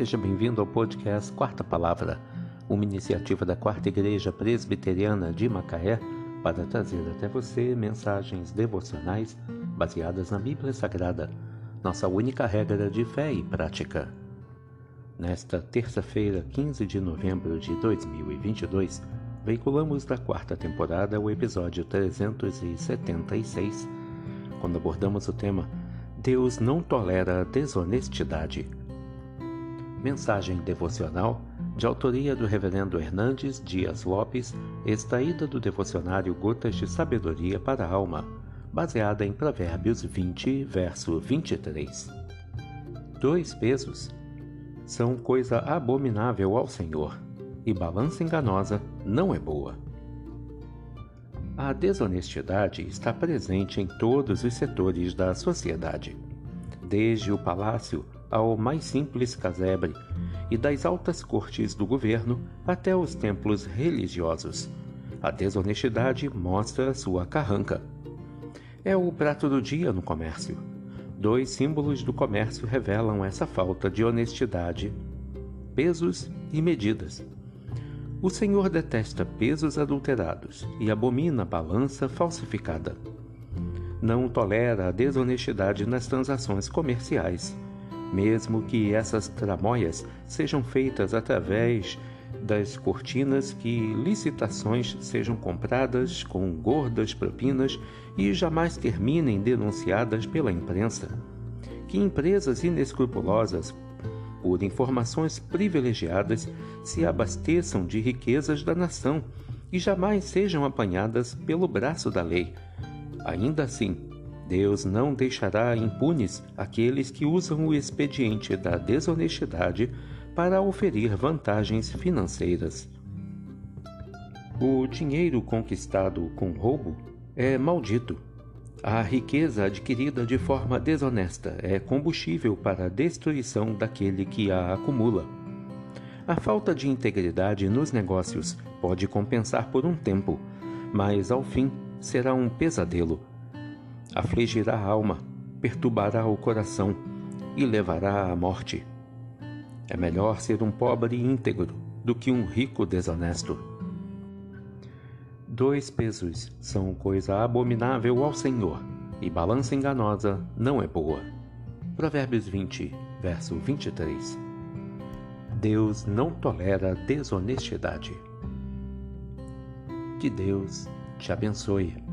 Seja bem-vindo ao podcast Quarta Palavra, uma iniciativa da Quarta Igreja Presbiteriana de Macaé para trazer até você mensagens devocionais baseadas na Bíblia Sagrada, nossa única regra de fé e prática. Nesta terça-feira, 15 de novembro de 2022, veiculamos da quarta temporada o episódio 376, quando abordamos o tema Deus não tolera desonestidade. Mensagem devocional de autoria do Reverendo Hernandes Dias Lopes, extraída do devocionário Gotas de Sabedoria para a Alma, baseada em Provérbios 20, verso 23. Dois pesos são coisa abominável ao Senhor, e balança enganosa não é boa. A desonestidade está presente em todos os setores da sociedade, desde o palácio ao mais simples casebre, e das altas cortes do governo até os templos religiosos. A desonestidade mostra sua carranca. É o prato do dia no comércio. Dois símbolos do comércio revelam essa falta de honestidade: pesos e medidas. O Senhor detesta pesos adulterados e abomina balança falsificada. Não tolera a desonestidade nas transações comerciais, mesmo que essas tramóias sejam feitas através das cortinas que licitações sejam compradas com gordas propinas e jamais terminem denunciadas pela imprensa. Que empresas inescrupulosas por informações privilegiadas, se abasteçam de riquezas da nação e jamais sejam apanhadas pelo braço da lei. Ainda assim, Deus não deixará impunes aqueles que usam o expediente da desonestidade para oferir vantagens financeiras. O dinheiro conquistado com roubo é maldito a riqueza adquirida de forma desonesta é combustível para a destruição daquele que a acumula. A falta de integridade nos negócios pode compensar por um tempo, mas ao fim será um pesadelo. Afligirá a alma, perturbará o coração e levará à morte. É melhor ser um pobre íntegro do que um rico desonesto. Dois pesos são coisa abominável ao Senhor, e balança enganosa não é boa. Provérbios 20, verso 23. Deus não tolera desonestidade. Que Deus te abençoe.